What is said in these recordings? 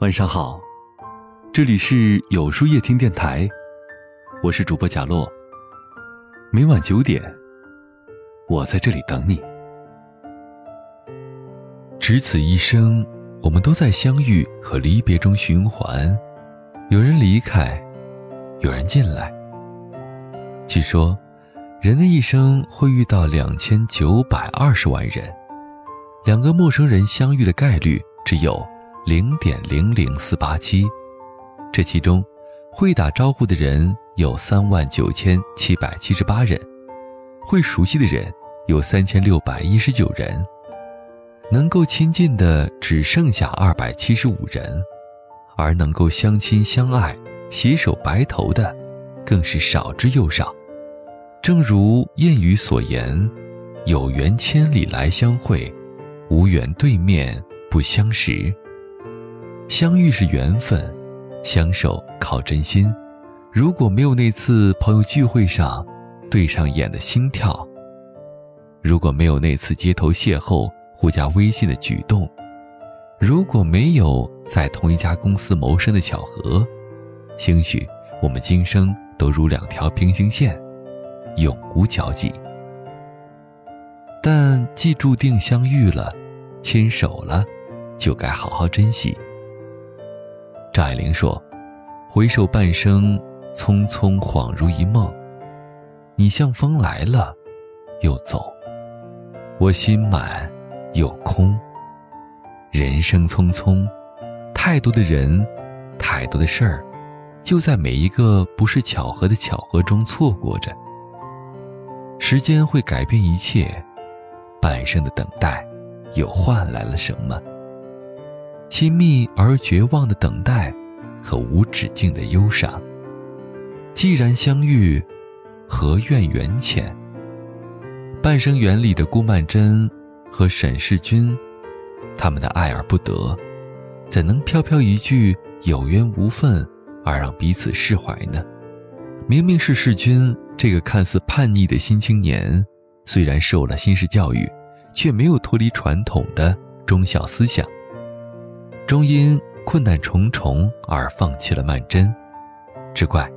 晚上好，这里是有书夜听电台，我是主播贾洛。每晚九点，我在这里等你。只此一生，我们都在相遇和离别中循环，有人离开，有人进来。据说，人的一生会遇到两千九百二十万人，两个陌生人相遇的概率只有。零点零零四八七，这其中，会打招呼的人有三万九千七百七十八人，会熟悉的人有三千六百一十九人，能够亲近的只剩下二百七十五人，而能够相亲相爱、携手白头的，更是少之又少。正如谚语所言：“有缘千里来相会，无缘对面不相识。”相遇是缘分，相守靠真心。如果没有那次朋友聚会上对上眼的心跳，如果没有那次街头邂逅互加微信的举动，如果没有在同一家公司谋生的巧合，兴许我们今生都如两条平行线，永无交集。但既注定相遇了，牵手了，就该好好珍惜。张爱玲说：“回首半生，匆匆恍如一梦。你像风来了，又走；我心满，又空。人生匆匆，太多的人，太多的事儿，就在每一个不是巧合的巧合中错过着。时间会改变一切，半生的等待，又换来了什么？”亲密而绝望的等待，和无止境的忧伤。既然相遇，何愿缘浅？《半生缘》里的顾曼桢和沈世钧，他们的爱而不得，怎能飘飘一句有缘无分而让彼此释怀呢？明明是世钧这个看似叛逆的新青年，虽然受了新式教育，却没有脱离传统的忠孝思想。终因困难重重而放弃了曼桢，只怪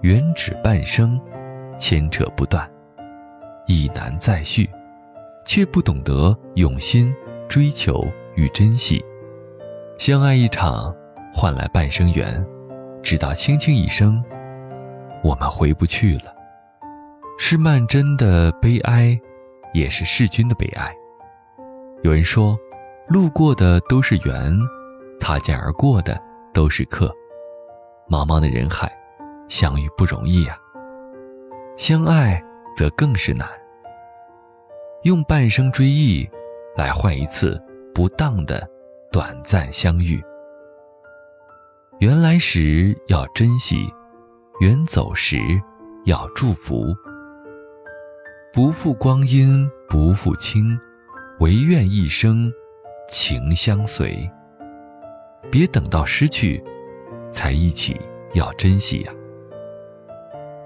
缘只半生，牵扯不断，亦难再续，却不懂得用心追求与珍惜。相爱一场，换来半生缘，直到轻轻一声，我们回不去了。是曼桢的悲哀，也是世钧的悲哀。有人说，路过的都是缘。擦肩而过的都是客，茫茫的人海，相遇不容易呀。相爱则更是难。用半生追忆，来换一次不当的短暂相遇。缘来时要珍惜，缘走时要祝福。不负光阴不负卿，唯愿一生情相随。别等到失去，才一起要珍惜呀。《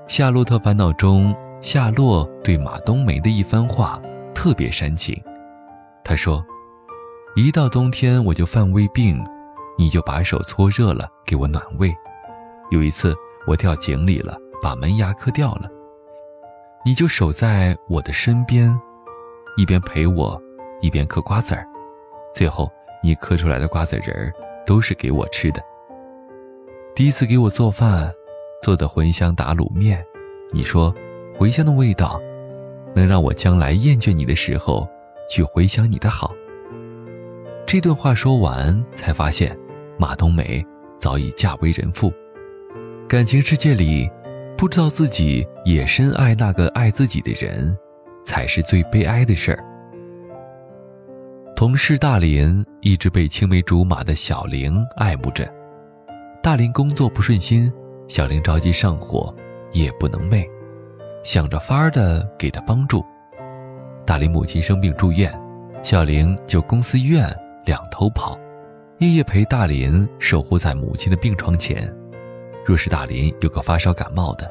夏洛特烦恼》中，夏洛对马冬梅的一番话特别煽情。他说：“一到冬天我就犯胃病，你就把手搓热了给我暖胃。有一次我掉井里了，把门牙磕掉了，你就守在我的身边，一边陪我，一边嗑瓜子儿。最后你嗑出来的瓜子仁儿。”都是给我吃的。第一次给我做饭，做的茴香打卤面，你说茴香的味道，能让我将来厌倦你的时候，去回想你的好。这段话说完，才发现马冬梅早已嫁为人妇。感情世界里，不知道自己也深爱那个爱自己的人，才是最悲哀的事儿。同事大林一直被青梅竹马的小玲爱慕着，大林工作不顺心，小玲着急上火，夜不能寐，想着法儿的给他帮助。大林母亲生病住院，小玲就公司医院两头跑，夜夜陪大林守护在母亲的病床前。若是大林有个发烧感冒的，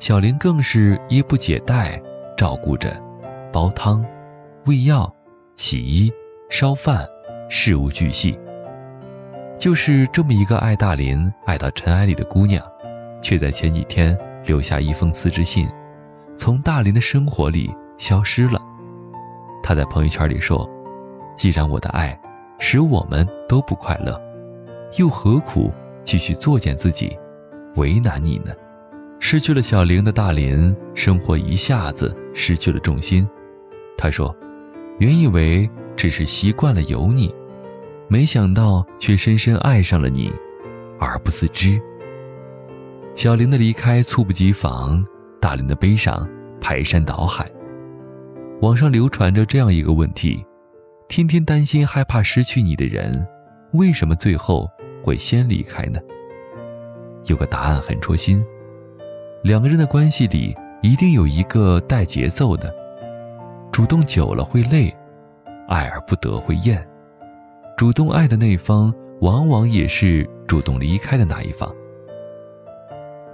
小玲更是衣不解带，照顾着，煲汤、喂药、洗衣。烧饭，事无巨细。就是这么一个爱大林、爱到尘埃里的姑娘，却在前几天留下一封辞职信，从大林的生活里消失了。她在朋友圈里说：“既然我的爱使我们都不快乐，又何苦继续作践自己，为难你呢？”失去了小玲的大林，生活一下子失去了重心。他说：“原以为只是习惯了有你，没想到却深深爱上了你，而不自知。”小玲的离开猝不及防，大林的悲伤排山倒海。网上流传着这样一个问题：天天担心害怕失去你的人，为什么最后会先离开呢？有个答案很戳心。两个人的关系里，一定有一个带节奏的，主动久了会累，爱而不得会厌，主动爱的那方，往往也是主动离开的那一方。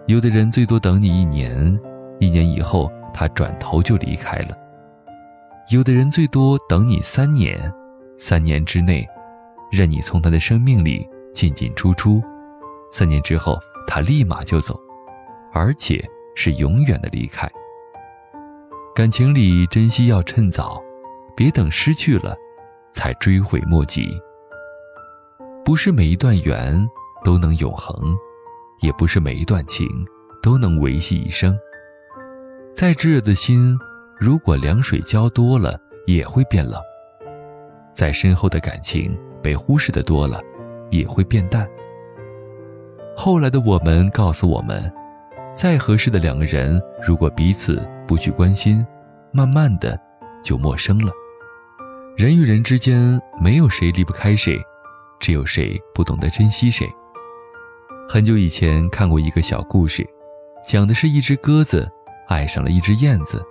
有的人最多等你一年，一年以后他转头就离开了；有的人最多等你三年，三年之内，任你从他的生命里进进出出，三年之后他立马就走。而且是永远的离开。感情里珍惜要趁早，别等失去了，才追悔莫及。不是每一段缘都能永恒，也不是每一段情都能维系一生。再炙热的心，如果凉水浇多了，也会变冷。再深厚的感情，被忽视的多了，也会变淡。后来的我们告诉我们。再合适的两个人，如果彼此不去关心，慢慢的就陌生了。人与人之间没有谁离不开谁，只有谁不懂得珍惜谁。很久以前看过一个小故事，讲的是一只鸽子爱上了一只燕子。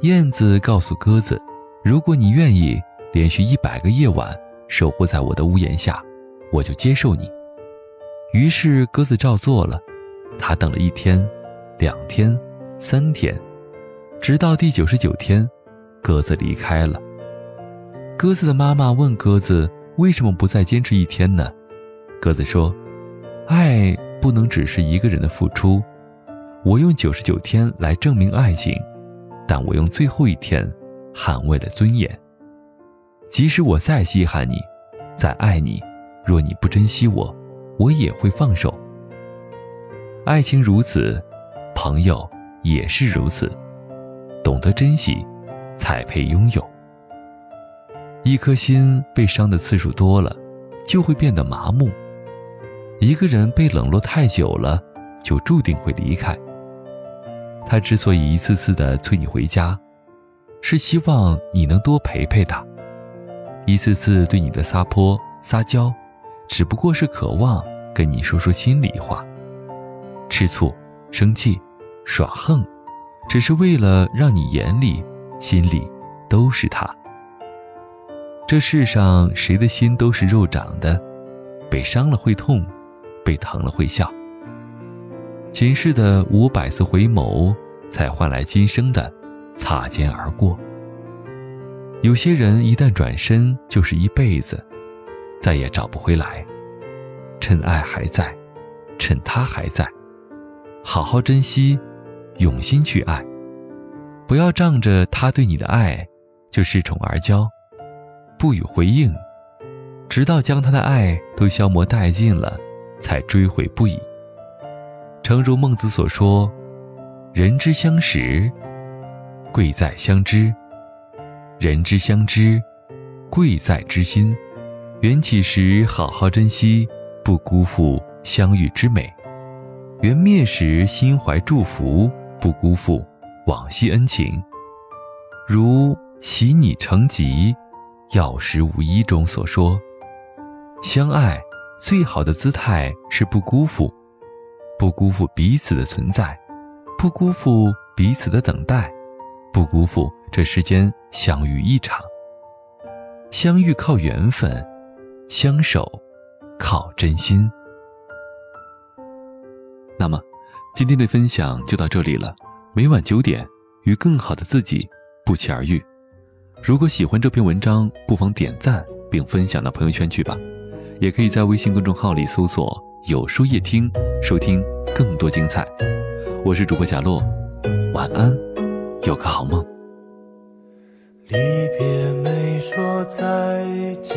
燕子告诉鸽子：“如果你愿意连续一百个夜晚守护在我的屋檐下，我就接受你。”于是鸽子照做了。它等了一天，两天，三天，直到第九十九天，鸽子离开了。鸽子的妈妈问鸽子：“为什么不再坚持一天呢？”鸽子说：“爱不能只是一个人的付出，我用九十九天来证明爱情，但我用最后一天捍卫了尊严。即使我再稀罕你，再爱你，若你不珍惜我，我也会放手。”爱情如此，朋友也是如此。懂得珍惜，才配拥有。一颗心被伤的次数多了，就会变得麻木。一个人被冷落太久了，就注定会离开。他之所以一次次的催你回家，是希望你能多陪陪他；一次次对你的撒泼撒娇，只不过是渴望跟你说说心里话。吃醋、生气、耍横，只是为了让你眼里、心里都是他。这世上谁的心都是肉长的，被伤了会痛，被疼了会笑。前世的五百次回眸，才换来今生的擦肩而过。有些人一旦转身，就是一辈子，再也找不回来。趁爱还在，趁他还在。好好珍惜，用心去爱，不要仗着他对你的爱就恃宠而骄，不予回应，直到将他的爱都消磨殆尽了，才追悔不已。诚如孟子所说：“人之相识，贵在相知；人之相知，贵在知心。缘起时好好珍惜，不辜负相遇之美。”缘灭时，心怀祝福，不辜负往昔恩情。如“喜你成疾，药石无一”中所说，相爱最好的姿态是不辜负，不辜负彼此的存在，不辜负彼此的等待，不辜负这世间相遇一场。相遇靠缘分，相守靠真心。那么，今天的分享就到这里了。每晚九点，与更好的自己不期而遇。如果喜欢这篇文章，不妨点赞并分享到朋友圈去吧。也可以在微信公众号里搜索“有书夜听”，收听更多精彩。我是主播贾洛，晚安，有个好梦。离别没说再见，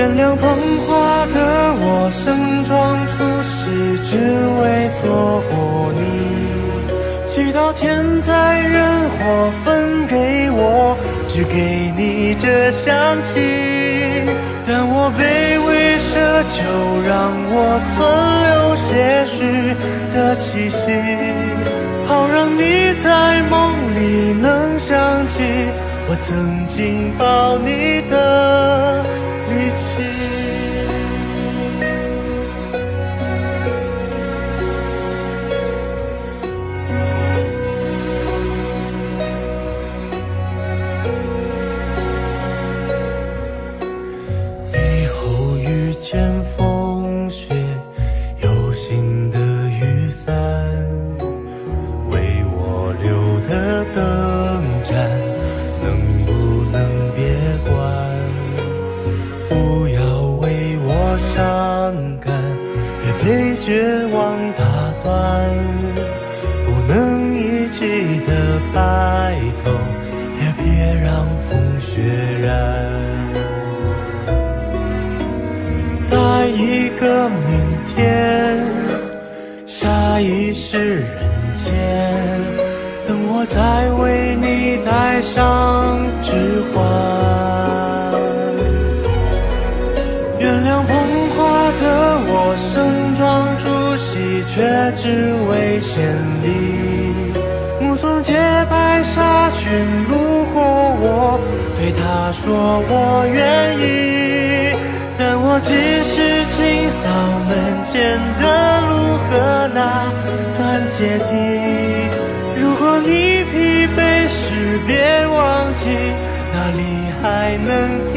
原谅捧花的我，盛装出席，只为错过你。祈祷天灾人祸分给我，只给你这香气。但我卑微奢求，让我存留些许的气息，好让你在梦我曾经抱你的力气。一个明天，下一世人间，等我再为你戴上指环。原谅捧花的我盛装出席。却只为献礼，目送洁白纱裙路过我，对他说我愿意。但我只是清扫门前的路和那段阶梯。如果你疲惫时，别忘记哪里还能停